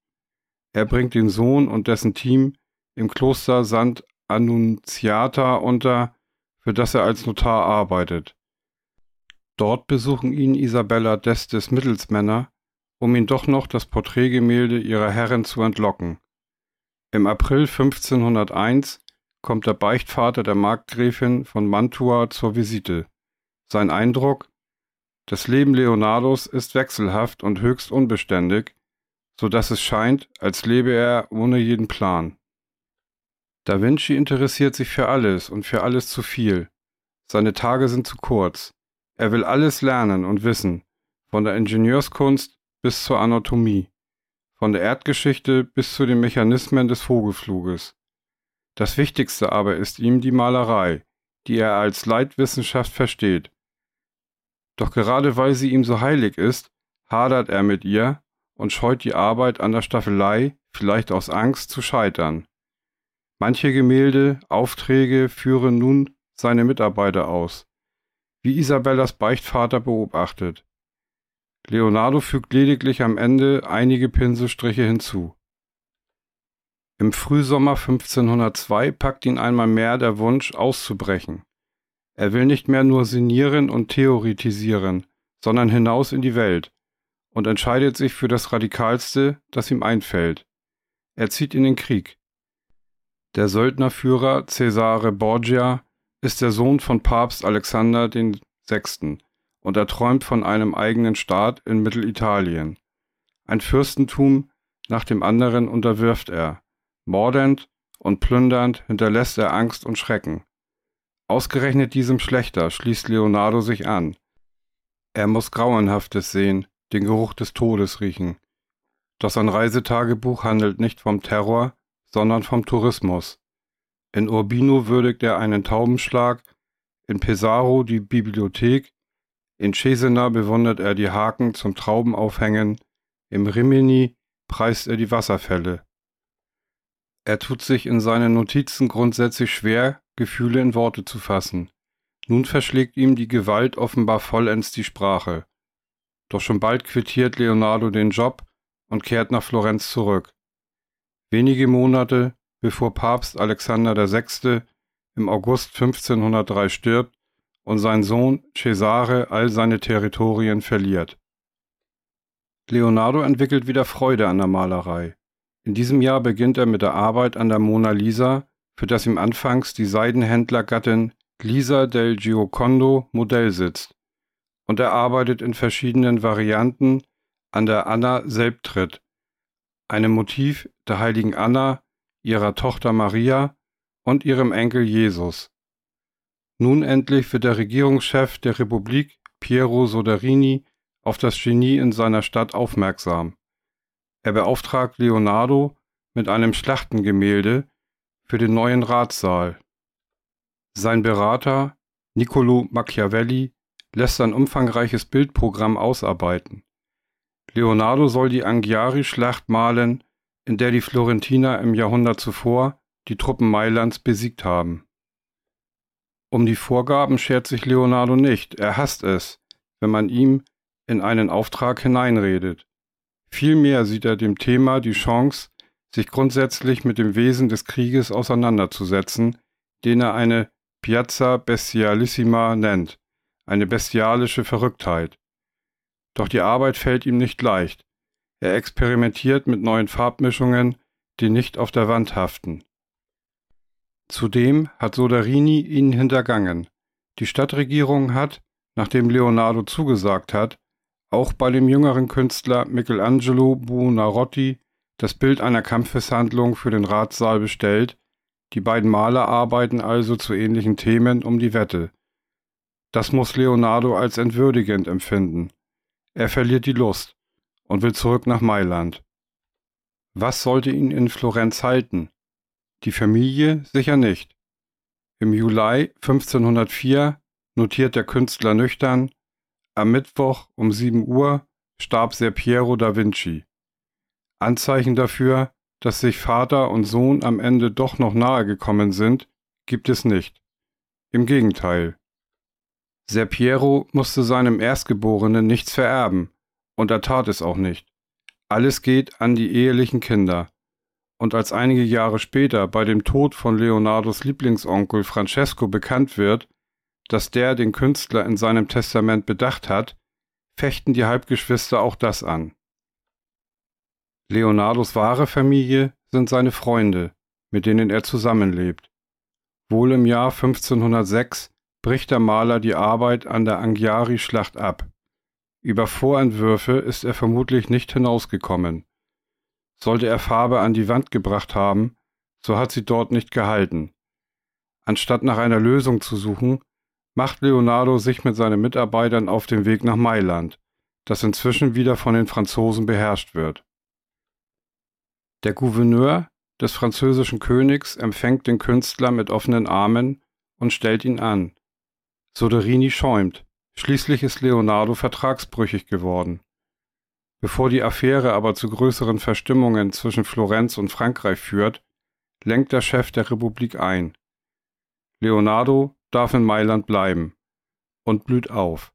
Er bringt den Sohn und dessen Team im Kloster Sant Annunziata unter, für das er als Notar arbeitet. Dort besuchen ihn Isabella d'Estes Mittelsmänner, um ihn doch noch das Porträtgemälde ihrer Herrin zu entlocken. Im April 1501 kommt der Beichtvater der Markgräfin von Mantua zur Visite. Sein Eindruck, das Leben Leonardos ist wechselhaft und höchst unbeständig, so dass es scheint, als lebe er ohne jeden Plan. Da Vinci interessiert sich für alles und für alles zu viel. Seine Tage sind zu kurz. Er will alles lernen und wissen, von der Ingenieurskunst bis zur Anatomie, von der Erdgeschichte bis zu den Mechanismen des Vogelfluges. Das Wichtigste aber ist ihm die Malerei, die er als Leitwissenschaft versteht doch gerade weil sie ihm so heilig ist, hadert er mit ihr und scheut die Arbeit an der Staffelei, vielleicht aus Angst zu scheitern. Manche Gemälde, Aufträge führen nun seine Mitarbeiter aus, wie Isabellas Beichtvater beobachtet. Leonardo fügt lediglich am Ende einige Pinselstriche hinzu. Im Frühsommer 1502 packt ihn einmal mehr der Wunsch, auszubrechen. Er will nicht mehr nur sinnieren und theoretisieren, sondern hinaus in die Welt und entscheidet sich für das Radikalste, das ihm einfällt. Er zieht in den Krieg. Der Söldnerführer Cesare Borgia ist der Sohn von Papst Alexander VI. und er träumt von einem eigenen Staat in Mittelitalien. Ein Fürstentum nach dem anderen unterwirft er. Mordend und plündernd hinterlässt er Angst und Schrecken. Ausgerechnet diesem Schlechter schließt Leonardo sich an. Er muss Grauenhaftes sehen, den Geruch des Todes riechen. Doch sein Reisetagebuch handelt nicht vom Terror, sondern vom Tourismus. In Urbino würdigt er einen Taubenschlag, in Pesaro die Bibliothek, in Cesena bewundert er die Haken zum Traubenaufhängen, im Rimini preist er die Wasserfälle. Er tut sich in seinen Notizen grundsätzlich schwer, Gefühle in Worte zu fassen. Nun verschlägt ihm die Gewalt offenbar vollends die Sprache. Doch schon bald quittiert Leonardo den Job und kehrt nach Florenz zurück. Wenige Monate bevor Papst Alexander VI. im August 1503 stirbt und sein Sohn Cesare all seine Territorien verliert. Leonardo entwickelt wieder Freude an der Malerei. In diesem Jahr beginnt er mit der Arbeit an der Mona Lisa für das ihm anfangs die Seidenhändlergattin Lisa del Giocondo Modell sitzt, und er arbeitet in verschiedenen Varianten an der Anna Selbtritt, einem Motiv der heiligen Anna, ihrer Tochter Maria und ihrem Enkel Jesus. Nun endlich wird der Regierungschef der Republik, Piero Soderini, auf das Genie in seiner Stadt aufmerksam. Er beauftragt Leonardo mit einem Schlachtengemälde, für den neuen Ratssaal. Sein Berater, Niccolo Machiavelli, lässt ein umfangreiches Bildprogramm ausarbeiten. Leonardo soll die Anghiari-Schlacht malen, in der die Florentiner im Jahrhundert zuvor die Truppen Mailands besiegt haben. Um die Vorgaben schert sich Leonardo nicht, er hasst es, wenn man ihm in einen Auftrag hineinredet. Vielmehr sieht er dem Thema die Chance, sich grundsätzlich mit dem Wesen des Krieges auseinanderzusetzen, den er eine Piazza Bestialissima nennt, eine bestialische Verrücktheit. Doch die Arbeit fällt ihm nicht leicht. Er experimentiert mit neuen Farbmischungen, die nicht auf der Wand haften. Zudem hat Soderini ihn hintergangen. Die Stadtregierung hat, nachdem Leonardo zugesagt hat, auch bei dem jüngeren Künstler Michelangelo Buonarroti das Bild einer Kampfeshandlung für den Ratssaal bestellt, die beiden Maler arbeiten also zu ähnlichen Themen um die Wette. Das muss Leonardo als entwürdigend empfinden. Er verliert die Lust und will zurück nach Mailand. Was sollte ihn in Florenz halten? Die Familie sicher nicht. Im Juli 1504 notiert der Künstler nüchtern, am Mittwoch um 7 Uhr starb Ser Piero da Vinci. Anzeichen dafür, dass sich Vater und Sohn am Ende doch noch nahe gekommen sind, gibt es nicht. Im Gegenteil. Ser Piero musste seinem Erstgeborenen nichts vererben, und er tat es auch nicht. Alles geht an die ehelichen Kinder. Und als einige Jahre später bei dem Tod von Leonardos Lieblingsonkel Francesco bekannt wird, dass der den Künstler in seinem Testament bedacht hat, fechten die Halbgeschwister auch das an. Leonardos wahre Familie sind seine Freunde, mit denen er zusammenlebt. Wohl im Jahr 1506 bricht der Maler die Arbeit an der Anghiari-Schlacht ab. Über Vorentwürfe ist er vermutlich nicht hinausgekommen. Sollte er Farbe an die Wand gebracht haben, so hat sie dort nicht gehalten. Anstatt nach einer Lösung zu suchen, macht Leonardo sich mit seinen Mitarbeitern auf den Weg nach Mailand, das inzwischen wieder von den Franzosen beherrscht wird. Der Gouverneur des französischen Königs empfängt den Künstler mit offenen Armen und stellt ihn an. Soderini schäumt, schließlich ist Leonardo vertragsbrüchig geworden. Bevor die Affäre aber zu größeren Verstimmungen zwischen Florenz und Frankreich führt, lenkt der Chef der Republik ein. Leonardo darf in Mailand bleiben und blüht auf.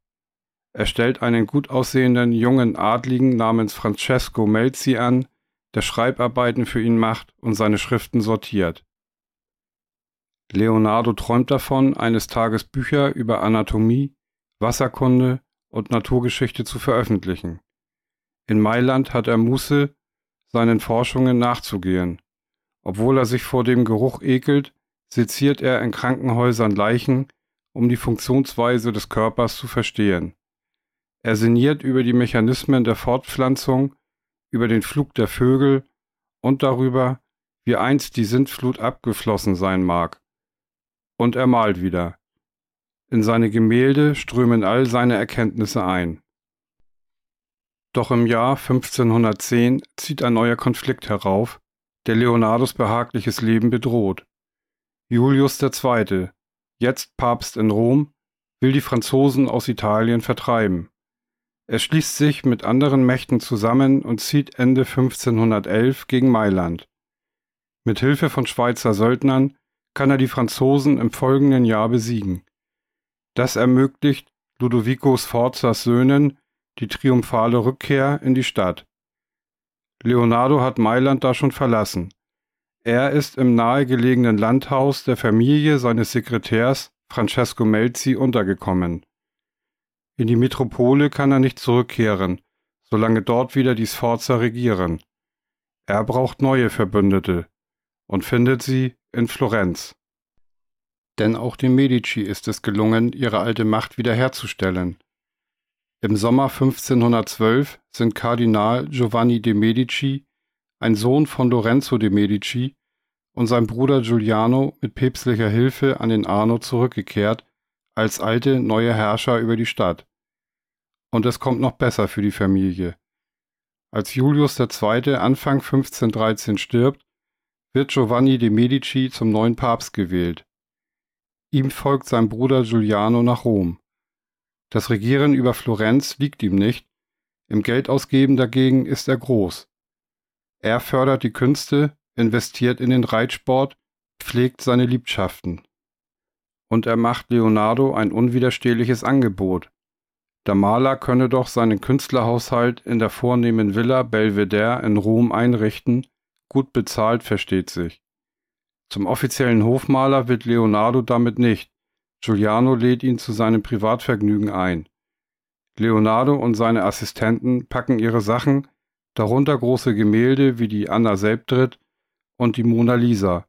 Er stellt einen gut aussehenden jungen Adligen namens Francesco Melzi an, der Schreibarbeiten für ihn macht und seine Schriften sortiert. Leonardo träumt davon, eines Tages Bücher über Anatomie, Wasserkunde und Naturgeschichte zu veröffentlichen. In Mailand hat er Muße, seinen Forschungen nachzugehen. Obwohl er sich vor dem Geruch ekelt, seziert er in Krankenhäusern Leichen, um die Funktionsweise des Körpers zu verstehen. Er sinniert über die Mechanismen der Fortpflanzung, über den Flug der Vögel und darüber, wie einst die Sintflut abgeflossen sein mag. Und er malt wieder. In seine Gemälde strömen all seine Erkenntnisse ein. Doch im Jahr 1510 zieht ein neuer Konflikt herauf, der Leonardos behagliches Leben bedroht. Julius II., jetzt Papst in Rom, will die Franzosen aus Italien vertreiben. Er schließt sich mit anderen Mächten zusammen und zieht Ende 1511 gegen Mailand. Mit Hilfe von Schweizer Söldnern kann er die Franzosen im folgenden Jahr besiegen. Das ermöglicht Ludovico Sforzas Söhnen die triumphale Rückkehr in die Stadt. Leonardo hat Mailand da schon verlassen. Er ist im nahegelegenen Landhaus der Familie seines Sekretärs Francesco Melzi untergekommen. In die Metropole kann er nicht zurückkehren, solange dort wieder die Sforza regieren. Er braucht neue Verbündete und findet sie in Florenz. Denn auch den Medici ist es gelungen, ihre alte Macht wiederherzustellen. Im Sommer 1512 sind Kardinal Giovanni de Medici ein Sohn von Lorenzo de Medici, und sein Bruder Giuliano mit päpstlicher Hilfe an den Arno zurückgekehrt, als alte neue Herrscher über die Stadt. Und es kommt noch besser für die Familie. Als Julius II. Anfang 1513 stirbt, wird Giovanni de Medici zum neuen Papst gewählt. Ihm folgt sein Bruder Giuliano nach Rom. Das Regieren über Florenz liegt ihm nicht, Im Geldausgeben dagegen ist er groß. Er fördert die Künste, investiert in den Reitsport, pflegt seine Liebschaften. Und er macht Leonardo ein unwiderstehliches Angebot. Der Maler könne doch seinen Künstlerhaushalt in der vornehmen Villa Belvedere in Rom einrichten, gut bezahlt versteht sich. Zum offiziellen Hofmaler wird Leonardo damit nicht. Giuliano lädt ihn zu seinem Privatvergnügen ein. Leonardo und seine Assistenten packen ihre Sachen, darunter große Gemälde wie die Anna Selbdritt und die Mona Lisa.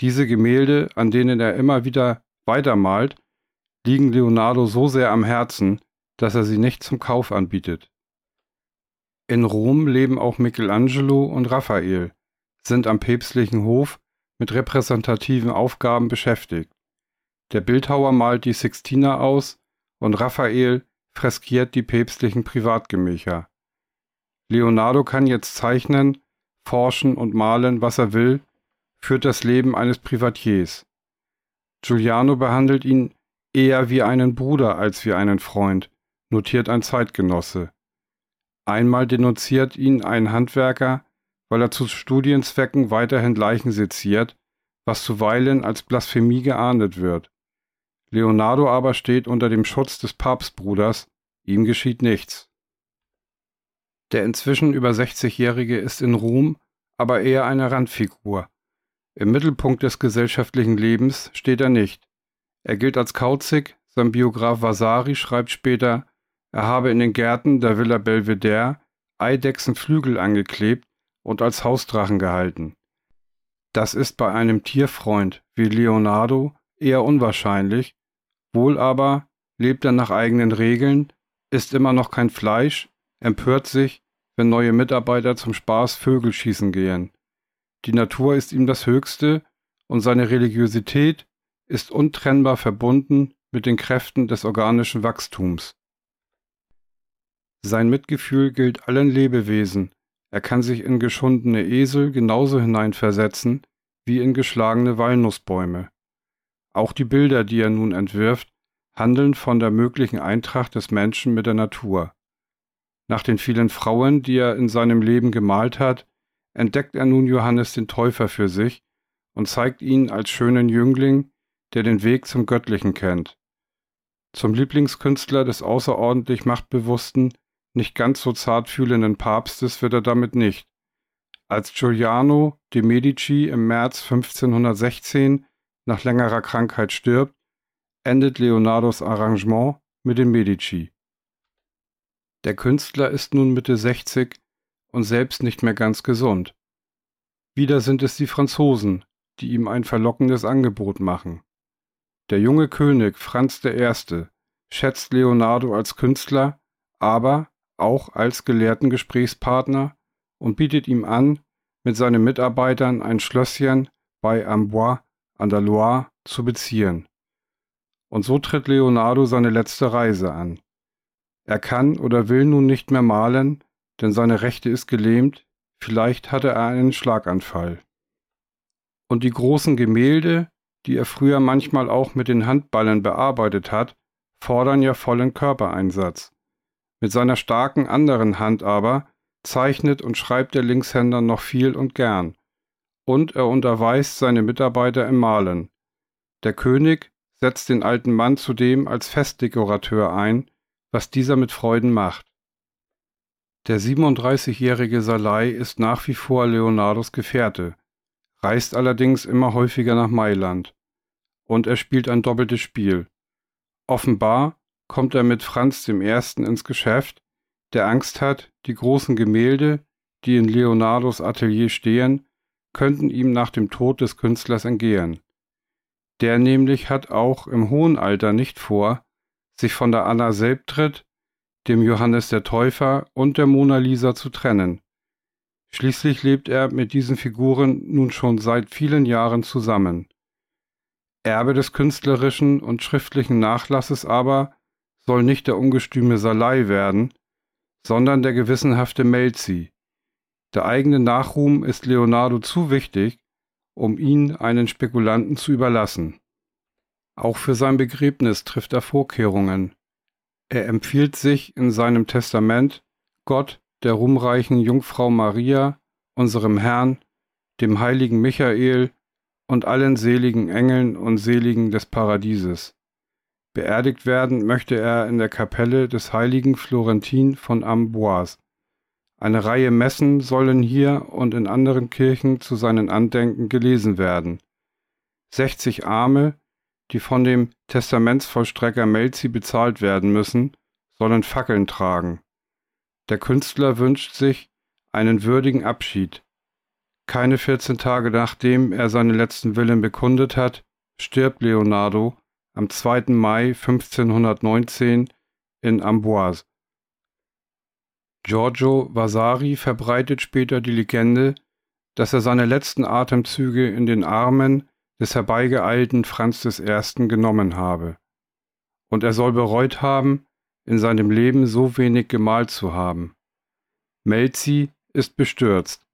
Diese Gemälde, an denen er immer wieder weitermalt, liegen Leonardo so sehr am Herzen, dass er sie nicht zum Kauf anbietet. In Rom leben auch Michelangelo und Raphael, sind am päpstlichen Hof mit repräsentativen Aufgaben beschäftigt. Der Bildhauer malt die Sixtina aus und Raphael freskiert die päpstlichen Privatgemächer. Leonardo kann jetzt zeichnen, forschen und malen, was er will, führt das Leben eines Privatiers. Giuliano behandelt ihn eher wie einen Bruder als wie einen Freund, notiert ein Zeitgenosse. Einmal denunziert ihn ein Handwerker, weil er zu Studienzwecken weiterhin Leichen seziert, was zuweilen als Blasphemie geahndet wird. Leonardo aber steht unter dem Schutz des Papstbruders, ihm geschieht nichts. Der inzwischen über 60-Jährige ist in Ruhm, aber eher eine Randfigur. Im Mittelpunkt des gesellschaftlichen Lebens steht er nicht. Er gilt als kauzig, sein Biograf Vasari schreibt später, er habe in den Gärten der Villa Belvedere Eidechsenflügel angeklebt und als Hausdrachen gehalten. Das ist bei einem Tierfreund wie Leonardo eher unwahrscheinlich, wohl aber lebt er nach eigenen Regeln, isst immer noch kein Fleisch, empört sich, wenn neue Mitarbeiter zum Spaß Vögel schießen gehen. Die Natur ist ihm das Höchste und seine Religiosität ist untrennbar verbunden mit den Kräften des organischen Wachstums. Sein Mitgefühl gilt allen Lebewesen. Er kann sich in geschundene Esel genauso hineinversetzen wie in geschlagene Walnussbäume. Auch die Bilder, die er nun entwirft, handeln von der möglichen Eintracht des Menschen mit der Natur. Nach den vielen Frauen, die er in seinem Leben gemalt hat, entdeckt er nun Johannes den Täufer für sich und zeigt ihn als schönen Jüngling, der den Weg zum Göttlichen kennt. Zum Lieblingskünstler des außerordentlich machtbewussten, nicht ganz so zartfühlenden Papstes wird er damit nicht. Als Giuliano de Medici im März 1516 nach längerer Krankheit stirbt, endet Leonardos Arrangement mit den Medici. Der Künstler ist nun Mitte 60 und selbst nicht mehr ganz gesund. Wieder sind es die Franzosen, die ihm ein verlockendes Angebot machen. Der junge König Franz I. schätzt Leonardo als Künstler, aber auch als gelehrten Gesprächspartner und bietet ihm an, mit seinen Mitarbeitern ein Schlösschen bei Amboise an der Loire zu beziehen. Und so tritt Leonardo seine letzte Reise an. Er kann oder will nun nicht mehr malen, denn seine Rechte ist gelähmt, vielleicht hatte er einen Schlaganfall. Und die großen Gemälde, die er früher manchmal auch mit den Handballen bearbeitet hat, fordern ja vollen Körpereinsatz. Mit seiner starken anderen Hand aber zeichnet und schreibt der Linkshänder noch viel und gern. Und er unterweist seine Mitarbeiter im Malen. Der König setzt den alten Mann zudem als Festdekorateur ein, was dieser mit Freuden macht. Der 37-jährige Salai ist nach wie vor Leonardos Gefährte, reist allerdings immer häufiger nach Mailand. Und er spielt ein doppeltes Spiel. Offenbar kommt er mit Franz I. ins Geschäft, der Angst hat, die großen Gemälde, die in Leonardos Atelier stehen, könnten ihm nach dem Tod des Künstlers entgehen. Der nämlich hat auch im hohen Alter nicht vor, sich von der Anna Selbtritt, dem Johannes der Täufer und der Mona Lisa zu trennen. Schließlich lebt er mit diesen Figuren nun schon seit vielen Jahren zusammen. Erbe des künstlerischen und schriftlichen Nachlasses aber soll nicht der ungestüme Salai werden, sondern der gewissenhafte Melzi. Der eigene Nachruhm ist Leonardo zu wichtig, um ihn einen Spekulanten zu überlassen. Auch für sein Begräbnis trifft er Vorkehrungen. Er empfiehlt sich in seinem Testament, Gott, der ruhmreichen Jungfrau Maria, unserem Herrn, dem heiligen Michael und allen seligen Engeln und Seligen des Paradieses. Beerdigt werden möchte er in der Kapelle des heiligen Florentin von Amboise. Eine Reihe Messen sollen hier und in anderen Kirchen zu seinen Andenken gelesen werden. 60 Arme, die von dem Testamentsvollstrecker Melzi bezahlt werden müssen, sollen Fackeln tragen. Der Künstler wünscht sich einen würdigen Abschied. Keine 14 Tage nachdem er seinen letzten Willen bekundet hat, stirbt Leonardo am 2. Mai 1519 in Amboise. Giorgio Vasari verbreitet später die Legende, dass er seine letzten Atemzüge in den Armen des herbeigeeilten Franz I. genommen habe. Und er soll bereut haben, in seinem Leben so wenig gemalt zu haben. Melzi ist bestürzt.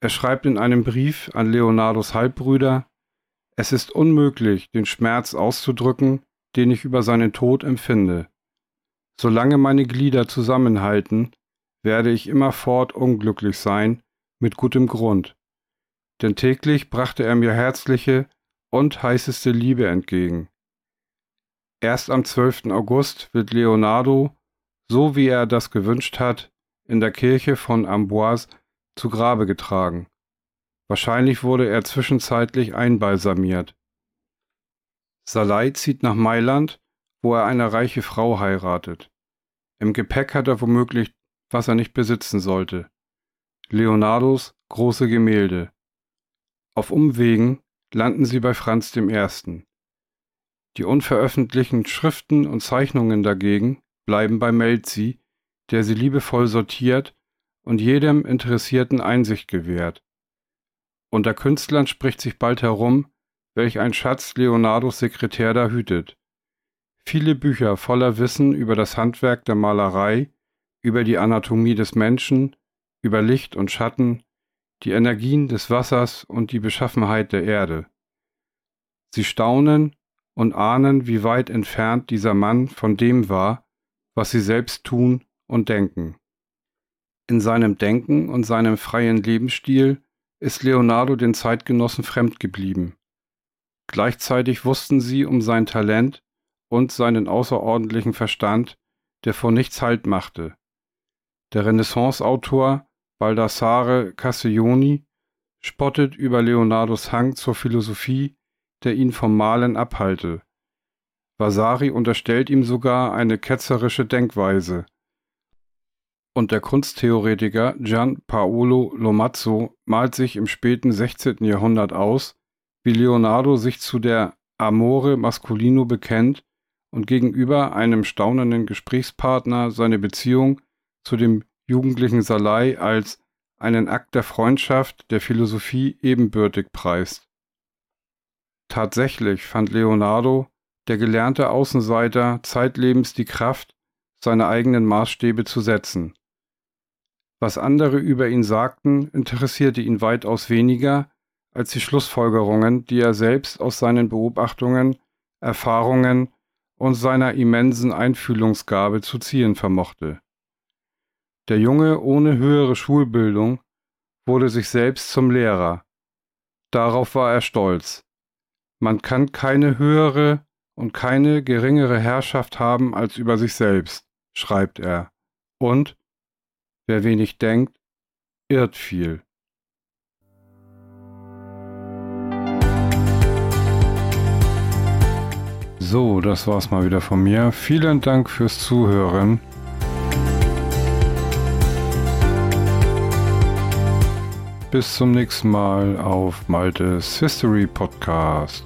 Er schreibt in einem Brief an Leonardos Halbbrüder, es ist unmöglich, den Schmerz auszudrücken, den ich über seinen Tod empfinde. Solange meine Glieder zusammenhalten, werde ich immerfort unglücklich sein, mit gutem Grund. Denn täglich brachte er mir herzliche und heißeste Liebe entgegen. Erst am 12. August wird Leonardo, so wie er das gewünscht hat, in der Kirche von Amboise zu Grabe getragen. Wahrscheinlich wurde er zwischenzeitlich einbalsamiert. Salai zieht nach Mailand, wo er eine reiche Frau heiratet. Im Gepäck hat er womöglich, was er nicht besitzen sollte. Leonardos große Gemälde. Auf Umwegen landen sie bei Franz I. Die unveröffentlichten Schriften und Zeichnungen dagegen bleiben bei Melzi, der sie liebevoll sortiert und jedem Interessierten Einsicht gewährt. Unter Künstlern spricht sich bald herum, welch ein Schatz Leonardos Sekretär da hütet. Viele Bücher voller Wissen über das Handwerk der Malerei, über die Anatomie des Menschen, über Licht und Schatten, die Energien des Wassers und die Beschaffenheit der Erde. Sie staunen, und ahnen, wie weit entfernt dieser Mann von dem war, was sie selbst tun und denken. In seinem Denken und seinem freien Lebensstil ist Leonardo den Zeitgenossen fremd geblieben. Gleichzeitig wussten sie um sein Talent und seinen außerordentlichen Verstand, der vor nichts Halt machte. Der Renaissance-Autor Baldassare Castiglioni spottet über Leonardos Hang zur Philosophie der ihn vom Malen abhalte. Vasari unterstellt ihm sogar eine ketzerische Denkweise. Und der Kunsttheoretiker Gian Paolo Lomazzo malt sich im späten 16. Jahrhundert aus, wie Leonardo sich zu der Amore Masculino bekennt und gegenüber einem staunenden Gesprächspartner seine Beziehung zu dem jugendlichen Salai als einen Akt der Freundschaft der Philosophie ebenbürtig preist. Tatsächlich fand Leonardo, der gelernte Außenseiter, zeitlebens die Kraft, seine eigenen Maßstäbe zu setzen. Was andere über ihn sagten, interessierte ihn weitaus weniger als die Schlussfolgerungen, die er selbst aus seinen Beobachtungen, Erfahrungen und seiner immensen Einfühlungsgabe zu ziehen vermochte. Der Junge ohne höhere Schulbildung wurde sich selbst zum Lehrer. Darauf war er stolz. Man kann keine höhere und keine geringere Herrschaft haben als über sich selbst, schreibt er. Und wer wenig denkt, irrt viel. So, das war's mal wieder von mir. Vielen Dank fürs Zuhören. Bis zum nächsten Mal auf Maltes History Podcast.